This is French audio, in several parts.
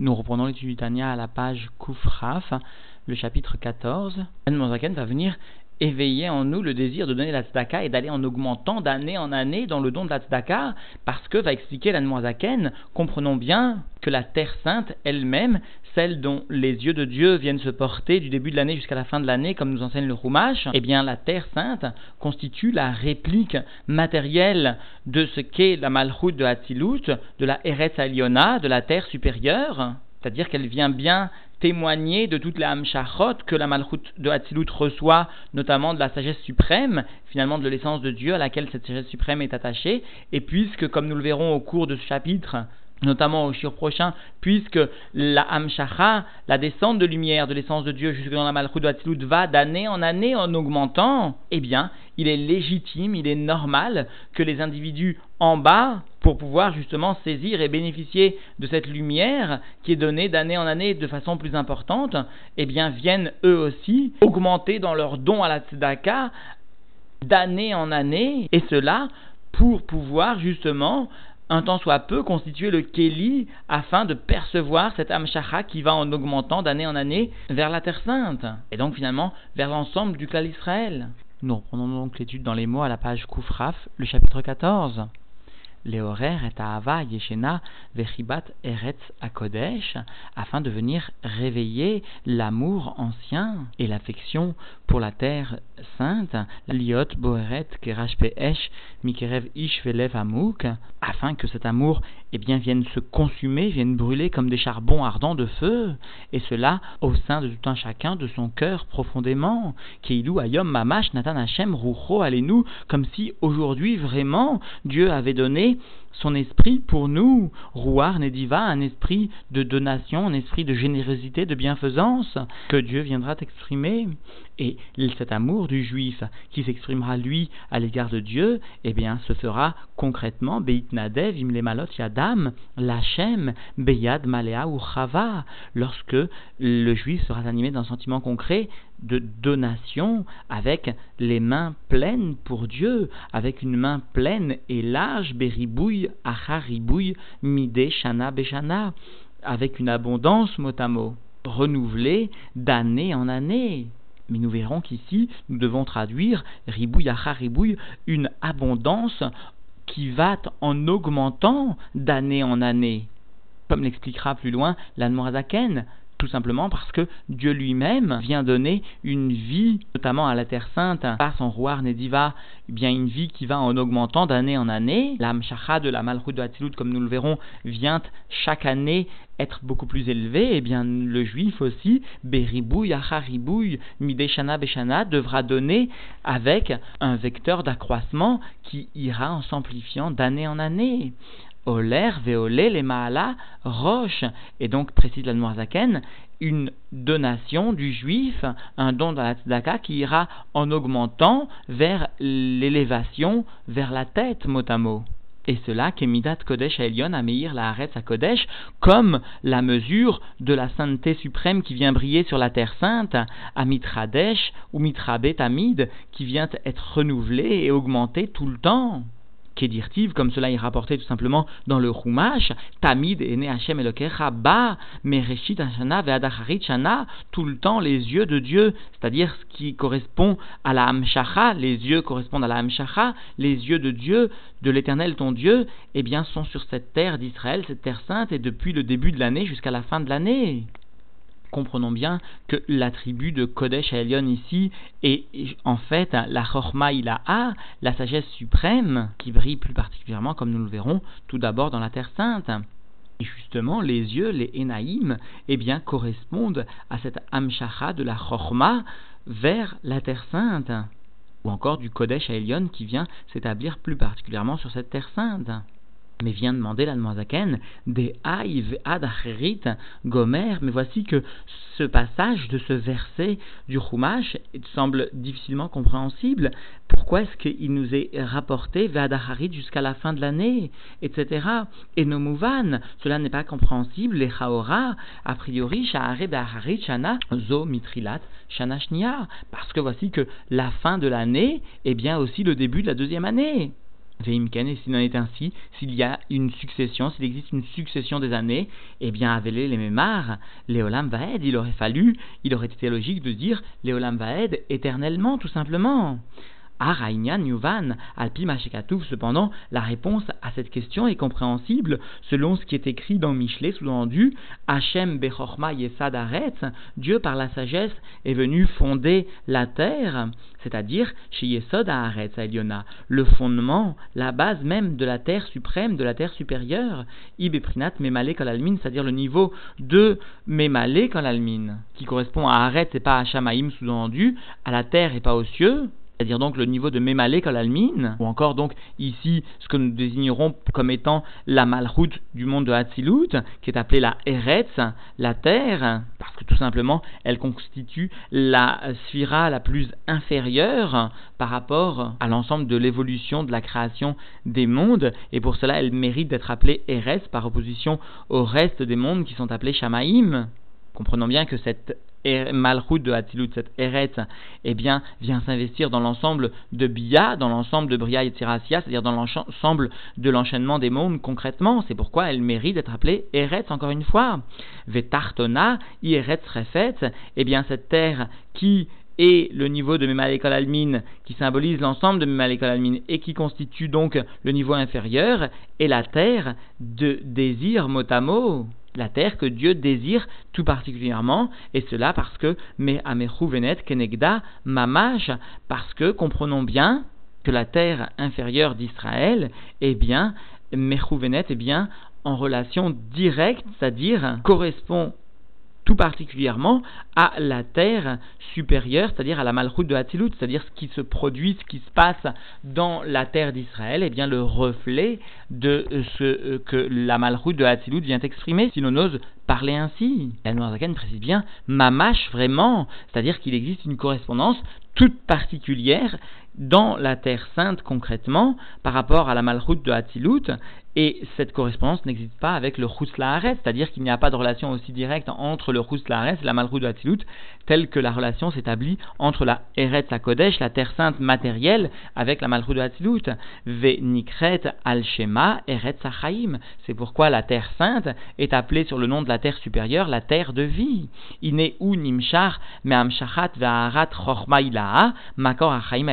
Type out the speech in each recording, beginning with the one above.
Nous reprenons l'étude du Tania à la page Koufraf, le chapitre 14. Zaken va venir éveiller en nous le désir de donner la tzedaka et d'aller en augmentant d'année en année dans le don de la tzedaka, parce que, va expliquer l'Anmoazaken, comprenons bien que la Terre Sainte elle-même, celle dont les yeux de Dieu viennent se porter du début de l'année jusqu'à la fin de l'année, comme nous enseigne le Rumash, eh bien la Terre Sainte constitue la réplique matérielle de ce qu'est la Malchut de Hatzilut, de la Eretz Aliona, de la Terre supérieure, c'est-à-dire qu'elle vient bien témoigner de toutes les Hamshachot que la Malchut de Hatzilut reçoit, notamment de la sagesse suprême, finalement de l'essence de Dieu à laquelle cette sagesse suprême est attachée, et puisque, comme nous le verrons au cours de ce chapitre, notamment au jour prochain, puisque la Hamshacha, la descente de lumière de l'essence de Dieu jusque dans la Malchut de Hatzilut va d'année en année en augmentant, eh bien, il est légitime, il est normal que les individus en bas, pour pouvoir justement saisir et bénéficier de cette lumière qui est donnée d'année en année de façon plus importante, eh bien, viennent eux aussi augmenter dans leur don à la tzedaka d'année en année, et cela pour pouvoir justement un temps soit peu constituer le Kéli afin de percevoir cette Amshacha qui va en augmentant d'année en année vers la Terre Sainte et donc finalement vers l'ensemble du clan Israël. Nous reprenons donc l'étude dans les mots à la page Koufraf, le chapitre 14 et Ava Yeshena Vechibat Eretz Akodesh, afin de venir réveiller l'amour ancien et l'affection pour la terre sainte, Liot Boeret Kerash Mikerev Ish Velev Amouk, afin que cet amour eh bien, vienne se consumer, vienne brûler comme des charbons ardents de feu, et cela au sein de tout un chacun de son cœur profondément. Keilou Ayom Mamash Natan Hashem Rucho Alenu, comme si aujourd'hui vraiment Dieu avait donné son esprit pour nous, Rouar Nediva, un esprit de donation, un esprit de générosité, de bienfaisance, que Dieu viendra exprimer. Et cet amour du juif qui s'exprimera lui à l'égard de Dieu, eh bien, se fera concrètement, Beit Nadev, Imlemalot Yadam, Lachem, Beyad Malea ou Chava, lorsque le juif sera animé d'un sentiment concret de donation avec les mains pleines pour Dieu, avec une main pleine et large, beribouille, acharibouille, midé, shana, beshana, avec une abondance mot à mot, renouvelée d'année en année. Mais nous verrons qu'ici, nous devons traduire ribouille, acharibouille, une abondance qui va en augmentant d'année en année. Comme l'expliquera plus loin l'Anmorazaken, tout simplement parce que Dieu lui-même vient donner une vie, notamment à la Terre Sainte, par son roi Nediva, eh bien une vie qui va en augmentant d'année en année. L'âme de la Malchut de Hatzilut, comme nous le verrons, vient chaque année être beaucoup plus élevée. Eh bien le juif aussi, Beribouille, Acharibouille, Mideshana, Beshana, devra donner avec un vecteur d'accroissement qui ira en s'amplifiant d'année en année. Oler, Veolé, les Maala, Roche. Et donc, précise la Noirzaken, une donation du juif, un don dans la tzedaka qui ira en augmentant vers l'élévation, vers la tête, mot. Et cela, Kemidat Kodesh Elion Ameir la Haaretz à Kodesh, comme la mesure de la sainteté suprême qui vient briller sur la terre sainte, à Mitradesh ou Mitrabet Amid, qui vient être renouvelée et augmentée tout le temps. Kedirtiv, comme cela est rapporté tout simplement dans le Chumash, Tamid ene Hashem Elokecha ba mereshit Hashana ve'adacharit shana, tout le temps les yeux de Dieu, c'est-à-dire ce qui correspond à la Hamshacha, les yeux correspondent à la Hamshacha, les yeux de Dieu, de l'Éternel ton Dieu, eh bien sont sur cette terre d'Israël, cette terre sainte, et depuis le début de l'année jusqu'à la fin de l'année comprenons bien que l'attribut de Kodesh à Elion ici est en fait la Chorma Ilaha, la sagesse suprême, qui brille plus particulièrement, comme nous le verrons, tout d'abord dans la Terre Sainte. Et justement, les yeux, les Enaïm, eh bien, correspondent à cette Amshacha de la Chorma vers la Terre Sainte, ou encore du Kodesh à Elion qui vient s'établir plus particulièrement sur cette Terre Sainte mais vient demander la Zaken des Aïv Adacherit Gomer. Mais voici que ce passage de ce verset du Chumash semble difficilement compréhensible. Pourquoi est-ce qu'il nous est rapporté Vadacharit jusqu'à la fin de l'année, etc. Et nos Mouvan, cela n'est pas compréhensible. Les Chaora, a priori, Shahare Daharit Shana Zo Mitrilat Shana Parce que voici que la fin de l'année est bien aussi le début de la deuxième année. Et s'il en est ainsi, s'il y a une succession, s'il existe une succession des années, eh bien, Avelé les Mémar, Léolam Vaed, il aurait fallu, il aurait été logique de dire Léolam Vaed éternellement, tout simplement. Araïnian Yuvan, Alpi cependant, la réponse à cette question est compréhensible. Selon ce qui est écrit dans Michelet, sous-entendu Hachem Bechorma Yesad Aretz, Dieu par la sagesse est venu fonder la terre, c'est-à-dire chez Yesod Aretz Eliona, le fondement, la base même de la terre suprême, de la terre supérieure, Ibeprinat Memale Kolalmin, c'est-à-dire le niveau de Memale Kolalmin, qui correspond à Aretz et pas à Shamaim, sous-entendu, à la terre et pas aux cieux c'est-à-dire donc le niveau de Mémalé Kolalmin, ou encore donc ici ce que nous désignerons comme étant la malroute du monde de Hatzilut, qui est appelée la Eretz, la terre, parce que tout simplement elle constitue la sphira la plus inférieure par rapport à l'ensemble de l'évolution de la création des mondes, et pour cela elle mérite d'être appelée Eretz par opposition au reste des mondes qui sont appelés Shamaïm. Comprenons bien que cette Malchut de Hatilut, cette Eretz, eh bien, vient s'investir dans l'ensemble de Bia, dans l'ensemble de Bria et Tirasia, c'est-à-dire dans l'ensemble de l'enchaînement des mondes concrètement. C'est pourquoi elle mérite d'être appelée Eretz encore une fois. Vetartona, Eretz Refet, eh bien, cette terre qui est le niveau de Memalekol Almin qui symbolise l'ensemble de Memalekol Almin et qui constitue donc le niveau inférieur, est la terre de désir motamo la terre que Dieu désire tout particulièrement, et cela parce que venet kenegda mamash, parce que comprenons bien que la terre inférieure d'Israël est bien venet est bien en relation directe, c'est-à-dire correspond tout particulièrement à la terre supérieure, c'est-à-dire à la malchoute de Hatzilut, c'est-à-dire ce qui se produit, ce qui se passe dans la terre d'Israël, et eh bien le reflet de ce euh, que la malchoute de Hatzilut vient exprimer, si l'on parler ainsi. La Noirzakan précise bien mamash vraiment, c'est-à-dire qu'il existe une correspondance toute particulière dans la Terre Sainte concrètement par rapport à la malroute de Hatzilut et cette correspondance n'existe pas avec le Chus c'est-à-dire qu'il n'y a pas de relation aussi directe entre le Chus et la malroute de Hatzilut telle que la relation s'établit entre la Eretz Kodesh, la Terre Sainte matérielle, avec la malroute de Hatzilut. Ve al-Shema Eretz. C'est pourquoi la Terre Sainte est appelée sur le nom de la Terre supérieure la Terre de vie. Ine ou Nimshar Me'amshachat Ve'arat Chochma Makor Achaim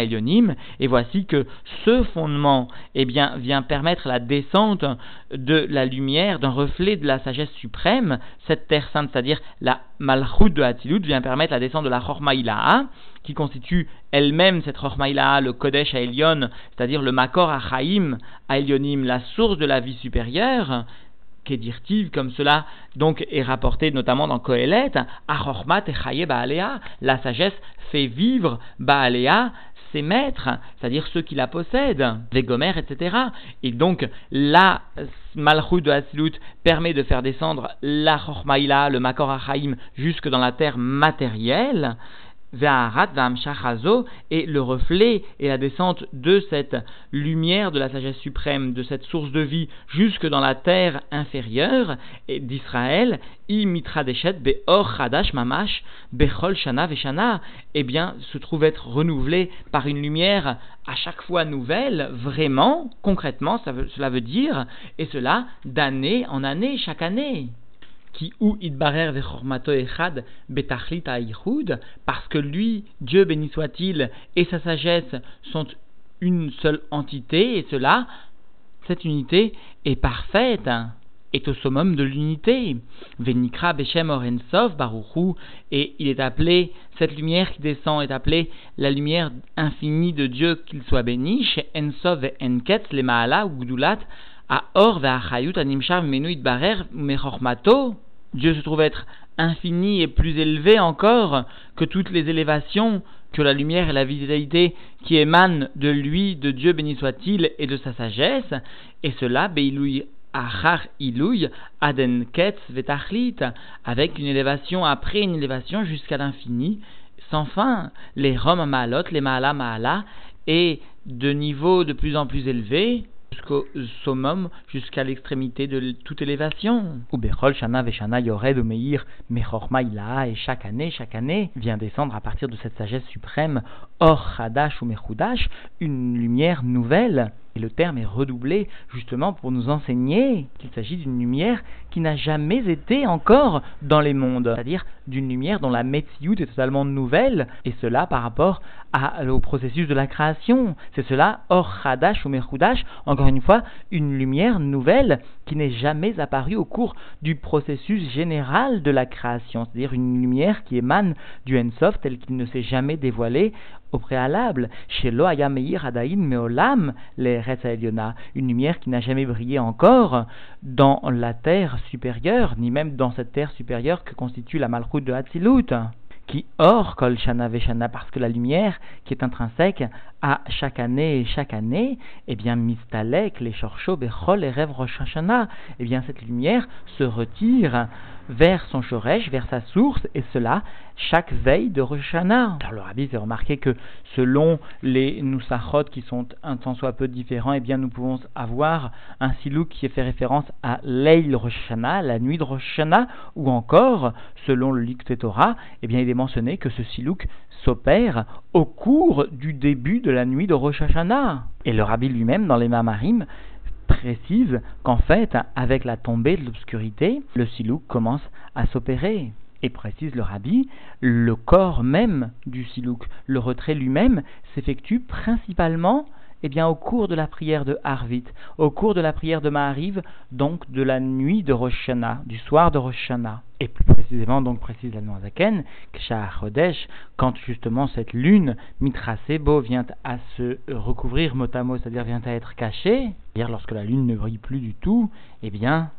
et voici que ce fondement eh bien, vient permettre la descente de la lumière, d'un reflet de la sagesse suprême, cette terre sainte, c'est-à-dire la Malchut de Hatilut, vient permettre la descente de la Chormaïla'a, qui constitue elle-même cette Chormaïla'a, le Kodesh à c'est-à-dire le Makor à Elionim, la source de la vie supérieure, Kedirtiv, comme cela donc est rapporté notamment dans Kohelet, Achormat et Baalea, la sagesse fait vivre Baalea, ses maîtres, c'est-à-dire ceux qui la possèdent, les gomères, etc. Et donc, la Malchut de Hasilut permet de faire descendre la Chormaïla, le Makor Achaim, jusque dans la terre matérielle et le reflet et la descente de cette lumière de la sagesse suprême, de cette source de vie, jusque dans la terre inférieure d'Israël, mamash, bechol shana veshana, eh bien, se trouve être renouvelé par une lumière à chaque fois nouvelle, vraiment, concrètement, cela veut dire, et cela d'année en année, chaque année qui ou idbarer vechormato echad betachlita ichud, parce que lui, Dieu béni soit-il, et sa sagesse sont une seule entité, et cela, cette unité est parfaite, est au summum de l'unité. Venikra Beshem Orensov Baruchu, et il est appelé, cette lumière qui descend est appelée la lumière infinie de Dieu, qu'il soit béni, chez Ensov et Enketz, les Maala ou Gdulat, à Or ve'achayut animshar menu itbarer mechormato, Dieu se trouve être infini et plus élevé encore que toutes les élévations, que la lumière et la vitalité qui émanent de lui, de Dieu béni soit-il, et de sa sagesse, et cela, Achar Ilouy, Aden Ketz Vetachlit, avec une élévation après une élévation jusqu'à l'infini, sans fin, les Rom Maalot, les Maala Maala, et de niveaux de plus en plus élevés, jusqu'au summum, jusqu'à l'extrémité de toute élévation. Ou Bechol Shana Veshana Yored Meir Mechorma et chaque année, chaque année, vient descendre à partir de cette sagesse suprême, Or Hadash ou Mechudash, une lumière nouvelle Et le terme est redoublé justement pour nous enseigner qu'il s'agit d'une lumière qui n'a jamais été encore dans les mondes, c'est-à-dire d'une lumière dont la Metsiout est totalement nouvelle, et cela par rapport au processus de la création. C'est cela, Or Hadash ou Mechudash, encore une fois, une lumière nouvelle qui n'est jamais apparue au cours du processus général de la création, c'est-à-dire une lumière qui émane du Ensof tel qu'il ne s'est jamais dévoilé au préalable. Chez Loayameir Adain Meolam, les une lumière qui n'a jamais brillé encore dans la terre supérieure, ni même dans cette terre supérieure que constitue la Malchut de Hatzilut qui hors Kol Shana Veshana, parce que la lumière qui est intrinsèque à chaque année et chaque année, eh bien, Mistalek, les Shorcho, Bechol et Rev Rosh eh bien, cette lumière se retire vers son Shoresh, vers sa source, et cela chaque veille de Rosh Alors, le Rabbi fait remarquer que selon les Nusachot qui sont un tant soit peu différents, eh bien, nous pouvons avoir un silou qui fait référence à Leil Rosh la nuit de Rosh ou encore, selon le Likte Torah, eh bien, il est mentionné que ce silouk s'opère au cours du début de la nuit de Rosh Hashanah. Et le rabbi lui-même, dans les Mamarim, précise qu'en fait, avec la tombée de l'obscurité, le silouk commence à s'opérer. Et précise le rabbi, le corps même du silouk, le retrait lui-même, s'effectue principalement eh bien, au cours de la prière de Harvit, au cours de la prière de Mahariv, donc de la nuit de Rosh du soir de Rosh Et plus précisément, donc précise la Zaken, Chodesh, quand justement cette lune, Mitrasebo, vient à se recouvrir motamo, c'est-à-dire vient à être cachée, c'est-à-dire lorsque la lune ne brille plus du tout, eh bien,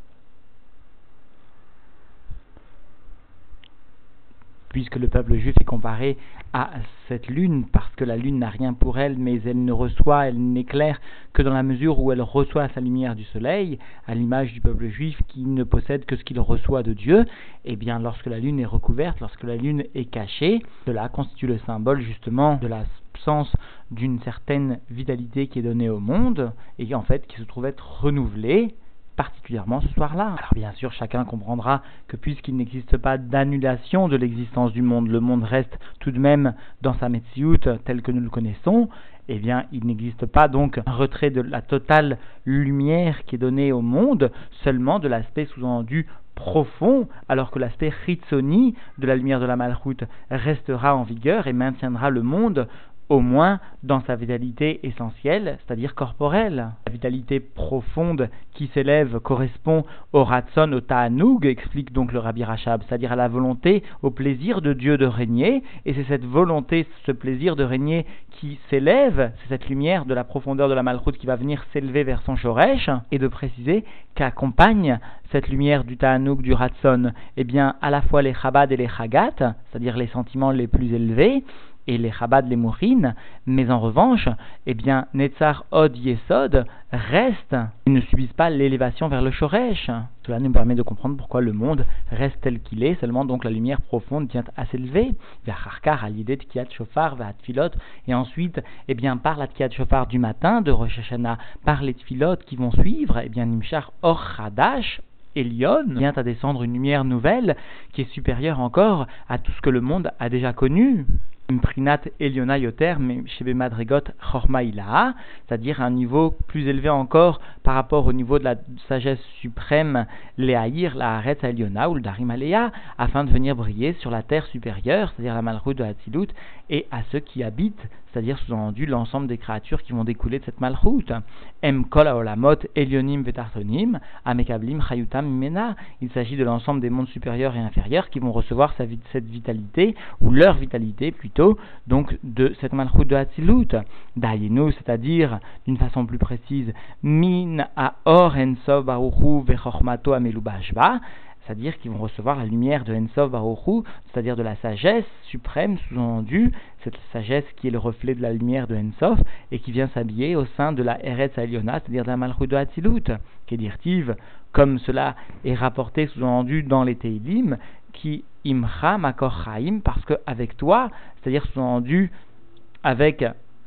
puisque le peuple juif est comparé à cette lune, parce que la lune n'a rien pour elle, mais elle ne reçoit, elle n'éclaire que dans la mesure où elle reçoit sa lumière du soleil, à l'image du peuple juif qui ne possède que ce qu'il reçoit de Dieu, et eh bien lorsque la lune est recouverte, lorsque la lune est cachée, cela constitue le symbole justement de l'absence d'une certaine vitalité qui est donnée au monde, et en fait qui se trouve être renouvelée, particulièrement ce soir-là. Alors bien sûr, chacun comprendra que puisqu'il n'existe pas d'annulation de l'existence du monde, le monde reste tout de même dans sa Metsiout tel que nous le connaissons, eh bien, il n'existe pas donc un retrait de la totale lumière qui est donnée au monde, seulement de l'aspect sous-entendu profond, alors que l'aspect Ritsoni de la lumière de la Malchut restera en vigueur et maintiendra le monde au moins dans sa vitalité essentielle, c'est-à-dire corporelle. La vitalité profonde qui s'élève correspond au Ratson, au Ta'anoug, explique donc le Rabbi Rachab, c'est-à-dire à la volonté, au plaisir de Dieu de régner, et c'est cette volonté, ce plaisir de régner qui s'élève, c'est cette lumière de la profondeur de la malroute qui va venir s'élever vers son Shoresh, et de préciser qu'accompagne cette lumière du Ta'anoug, du Ratson, eh bien, à la fois les Chabad et les Chagat, c'est-à-dire les sentiments les plus élevés, et les Chabad les Mourines, mais en revanche, eh bien, Netzar Od Yesod reste, ils ne subissent pas l'élévation vers le Shoresh. Cela nous permet de comprendre pourquoi le monde reste tel qu'il est, seulement donc la lumière profonde vient à s'élever, vers Harkar, à l'idée de Kiat Shofar, vers Tfilot, et ensuite, eh bien, par la Kiat Shofar du matin de Rosh Hashanah, par les Tfilot qui vont suivre, eh bien, Nimshar Or Hadash, Elion vient à descendre une lumière nouvelle qui est supérieure encore à tout ce que le monde a déjà connu. C'est-à-dire un niveau plus élevé encore par rapport au niveau de la sagesse suprême, Léaïr, la Haaretz Eliona ou le Darim Alea, afin de venir briller sur la terre supérieure, c'est-à-dire la Malchut de Hatzilut, et à ceux qui habitent c'est-à-dire sous-entendu l'ensemble des créatures qui vont découler de cette malchoute. Em kol aolamot elionim vetartonim, amekablim chayutam mena. Il s'agit de l'ensemble des mondes supérieurs et inférieurs qui vont recevoir cette vitalité, ou leur vitalité plutôt, donc de cette malchoute de Hatzilut. Dayenu, c'est-à-dire, d'une façon plus précise, min a or ensov baruchu vechormato amelubashba c'est-à-dire qu'ils vont recevoir la lumière de Ensov Baruchu, c'est-à-dire de la sagesse suprême sous-entendue, cette sagesse qui est le reflet de la lumière de Ensof et qui vient s'habiller au sein de la Eretz Aliona, c'est-à-dire de la Malchut de Hatzilut, qui est dirtive, comme cela est rapporté sous-entendu dans les Teilim, qui imcha makor chaim, parce qu'avec toi, c'est-à-dire sous-entendu avec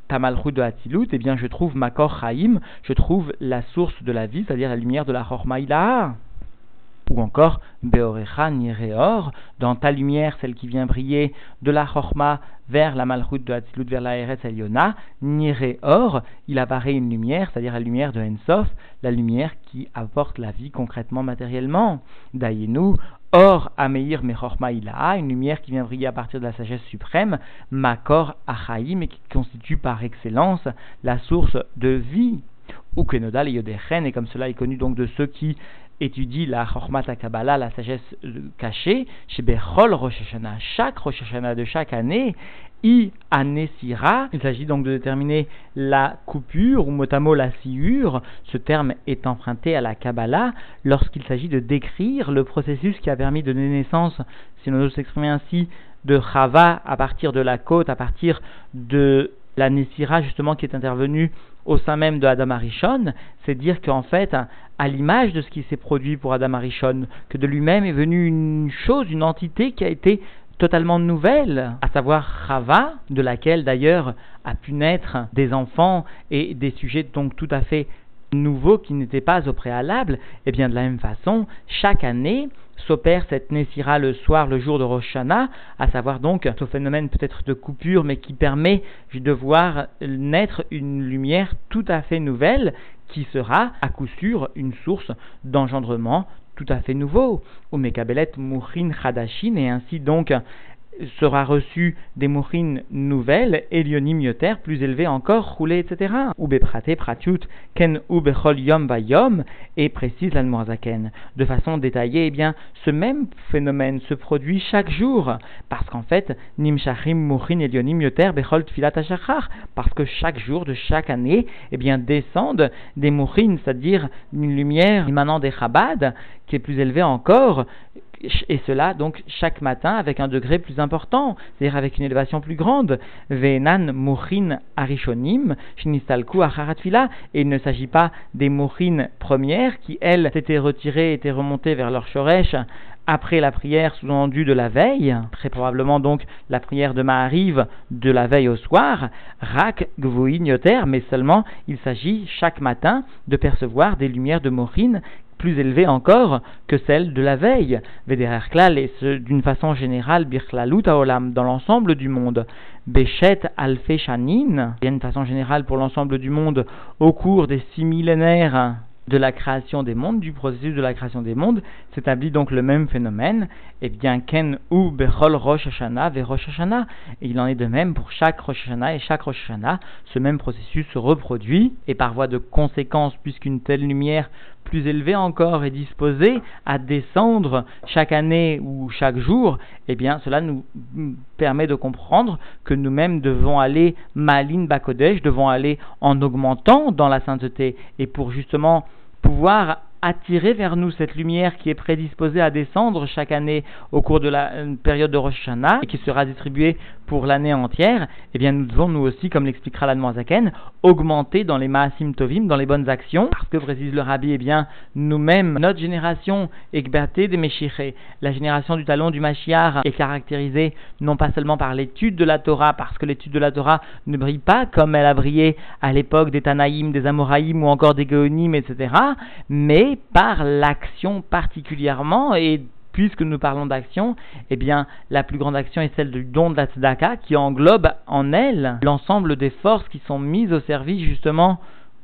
ta Malchut de Hatzilut, eh bien je trouve makor chaim, je trouve la source de la vie, c'est-à-dire la lumière de la Chormaïla. Ou encore Beorecha Nireor, dans ta lumière, celle qui vient briller de la Chorma vers la Malchut de Hatzilut, vers la Eretz Eliona, Nireor, il apparaît une lumière, c'est-à-dire la lumière de Ensof, la lumière qui apporte la vie concrètement, matériellement. Dayenu, Or, Ameir Mechorma Ilaha, une lumière qui vient briller à partir de la sagesse suprême, Makor Achaim, et qui constitue par excellence la source de vie. Ou Kenodal et Yodechen, et comme cela est connu donc de ceux qui étudie la Chormat Kabbalah, la sagesse cachée, chez Bechol Rosh chaque Rosh de chaque année, I anesira. Il s'agit donc de déterminer la coupure ou motamo la sciure. Ce terme est emprunté à la Kabbalah lorsqu'il s'agit de décrire le processus qui a permis de donner naissance, si l'on veut s'exprimer ainsi, de Chava à partir de la côte, à partir de la Nesira justement qui est intervenue au sein même de Adam Arishon, c'est dire qu'en fait, à l'image de ce qui s'est produit pour Adam Arishon, que de lui-même est venue une chose, une entité qui a été totalement nouvelle, à savoir Chava, de laquelle d'ailleurs a pu naître des enfants et des sujets donc tout à fait nouveaux qui n'étaient pas au préalable, et eh bien de la même façon, chaque année, s'opère cette Nessira le soir, le jour de Rosh Hashanah, à savoir donc ce phénomène peut-être de coupure, mais qui permet de voir naître une lumière tout à fait nouvelle, qui sera à coup sûr une source d'engendrement tout à fait nouveau. Ou Mekabelet Mouchin Hadashin, et ainsi donc sera reçu des mourines nouvelles, Elionim yoter, plus élevées encore, roulées, etc. Ou beprate pratiut, ken ou bechol yom yom, et précise l'anmoazaken. De façon détaillée, eh bien, ce même phénomène se produit chaque jour, parce qu'en fait, nimshachim mourin elionim yoter bechol tfilat parce que chaque jour de chaque année, eh bien, descendent des mourines, c'est-à-dire une lumière émanant des chabad, qui est plus élevée encore, et cela donc chaque matin avec un degré plus important, c'est-à-dire avec une élévation plus grande. Venan arishonim, shinistalku acharatfila, et il ne s'agit pas des mourines premières qui, elles, s'étaient retirées, étaient remontées vers leur shoresh après la prière sous-endue de la veille, très probablement donc la prière de Mahariv de la veille au soir, rak gvuin yoter, mais seulement il s'agit chaque matin de percevoir des lumières de mourine plus élevée encore que celle de la veille. Vederer klal, et d'une façon générale, birklalut olam, dans l'ensemble du monde. Bechet alfe shanin, d'une façon générale pour l'ensemble du monde, au cours des six millénaires de la création des mondes, du processus de la création des mondes, s'établit donc le même phénomène, et eh bien ken ou bechol rosh hashana ve rosh et il en est de même pour chaque rosh hashana et chaque rosh hashana, ce même processus se reproduit, et par voie de conséquence, puisqu'une telle lumière plus élevé encore est disposé à descendre chaque année ou chaque jour, eh bien cela nous permet de comprendre que nous-mêmes devons aller malin bakodesh, devons aller en augmentant dans la sainteté. Et pour justement pouvoir attirer vers nous cette lumière qui est prédisposée à descendre chaque année au cours de la euh, période de Rosh Hashanah et qui sera distribuée pour l'année entière, eh bien nous devons nous aussi, comme l'expliquera la Zaken, augmenter dans les Maasim Tovim, dans les bonnes actions, parce que précise le Rabbi, eh bien nous-mêmes, notre génération Ekberté des la génération du talon du Mashiach est caractérisée non pas seulement par l'étude de la Torah, parce que l'étude de la Torah ne brille pas comme elle a brillé à l'époque des Tanaïm, des Amoraïm ou encore des Geonim, etc., mais par l'action particulièrement. Et puisque nous parlons d'action, eh bien, la plus grande action est celle du don de la tzedaka, qui englobe en elle l'ensemble des forces qui sont mises au service, justement,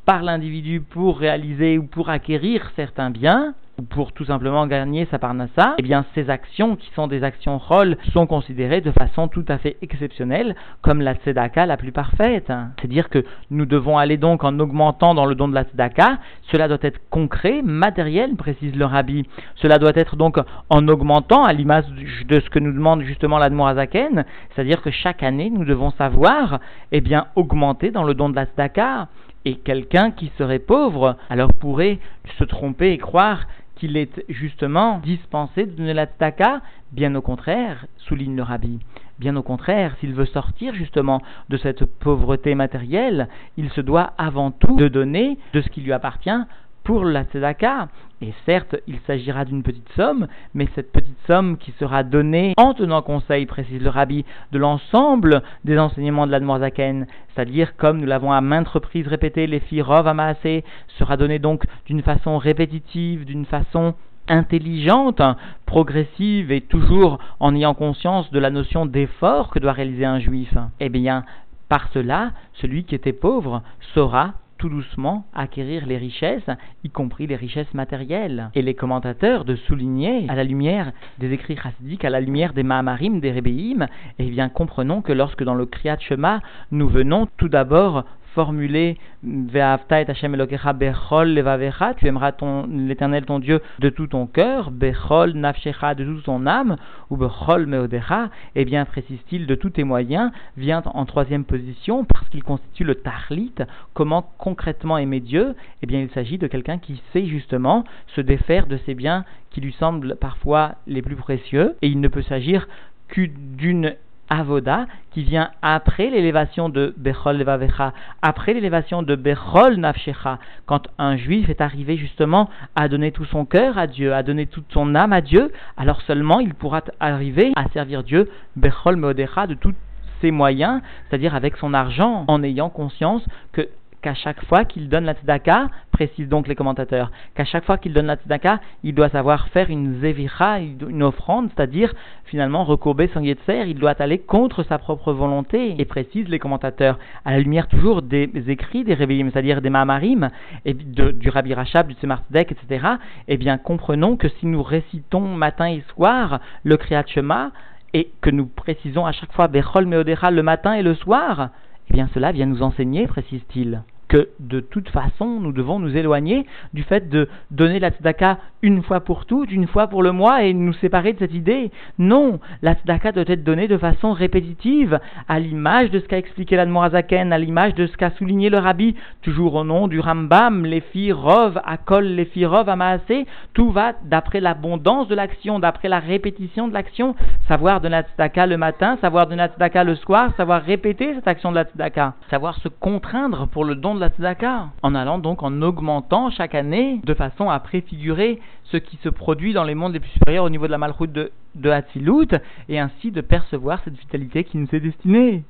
par l'individu pour réaliser ou pour acquérir certains biens, pour tout simplement gagner sa parnassa, eh bien ces actions qui sont des actions rôles sont considérées de façon tout à fait exceptionnelle comme la tzedaka la plus parfaite. C'est-à-dire que nous devons aller donc en augmentant dans le don de la tzedaka, cela doit être concret, matériel, précise le rabbi. Cela doit être donc en augmentant à l'image de ce que nous demande justement l'Admorazaken, c'est-à-dire que chaque année nous devons savoir, eh bien, augmenter dans le don de la tzedaka. Et quelqu'un qui serait pauvre, alors pourrait se tromper et croire qu'il est justement dispensé de donner la tzedaka Bien au contraire, souligne le rabbi. Bien au contraire, s'il veut sortir justement de cette pauvreté matérielle, il se doit avant tout de donner de ce qui lui appartient pour la tzedaka. Et certes, il s'agira d'une petite somme, mais cette petite somme qui sera donnée en tenant conseil, précise le rabbi, de l'ensemble des enseignements de l'Admorazaken, c'est-à-dire comme nous l'avons à maintes reprises répété, les filles Rov sera donnée donc d'une façon répétitive, d'une façon intelligente, progressive et toujours en ayant conscience de la notion d'effort que doit réaliser un juif, eh bien, par cela, celui qui était pauvre saura doucement acquérir les richesses, y compris les richesses matérielles. Et les commentateurs de souligner, à la lumière des écrits chassidiques, à la lumière des Mahamarim, des Rebbeim, eh bien comprenons que lorsque dans le Kriyat Shema, nous venons tout d'abord formulé et Hashem tu aimeras ton, l'éternel ton Dieu de tout ton cœur, Bechol Nafshecha de toute ton âme, ou Bechol Meodecha, eh bien, précise-t-il, de tous tes moyens, vient en troisième position parce qu'il constitue le Tahlit. Comment concrètement aimer Dieu? Eh bien, il s'agit de quelqu'un qui sait justement se défaire de ses biens qui lui semblent parfois les plus précieux, et il ne peut s'agir que d'une avoda qui vient après l'élévation de Bechol Levavecha, après l'élévation de Bechol Nafshecha, quand un juif est arrivé justement à donner tout son cœur à Dieu, à donner toute son âme à Dieu, alors seulement il pourra arriver à servir Dieu Bechol Meodecha de tous ses moyens, c'est-à-dire avec son argent, en ayant conscience que qu'à chaque fois qu'il donne la tzedaka, précisent donc les commentateurs, qu'à chaque fois qu'il donne la tzedaka, il doit savoir faire une zevira, une offrande, c'est-à-dire finalement recourber son yetzer, il doit aller contre sa propre volonté, et précisent les commentateurs, à la lumière toujours des écrits des réveillés, c'est-à-dire des Mahamarim, et du Rabbi Rachab, du Tzemar etc., eh bien comprenons que si nous récitons matin et soir le Kriyat Shema, et que nous précisons à chaque fois Bechol Meodera le matin et le soir, eh bien cela vient nous enseigner, précise-t-il, de toute façon, nous devons nous éloigner du fait de donner la tzedaka une fois pour toutes, une fois pour le mois et nous séparer de cette idée. Non, la tzedaka doit être donnée de façon répétitive, à l'image de ce qu'a expliqué l'Admorazaken, à l'image de ce qu'a souligné le Rabbi, toujours au nom du Rambam, les filles rov, akol, les filles rov, amaasé, tout va d'après l'abondance de l'action, d'après la répétition de l'action, savoir donner la tzedaka le matin, savoir donner la tzedaka le soir, savoir répéter cette action de la tzedaka, savoir se contraindre pour le don de la en allant donc en augmentant chaque année de façon à préfigurer ce qui se produit dans les mondes les plus supérieurs au niveau de la malroute de, de Hatzilut, et ainsi de percevoir cette vitalité qui nous est destinée.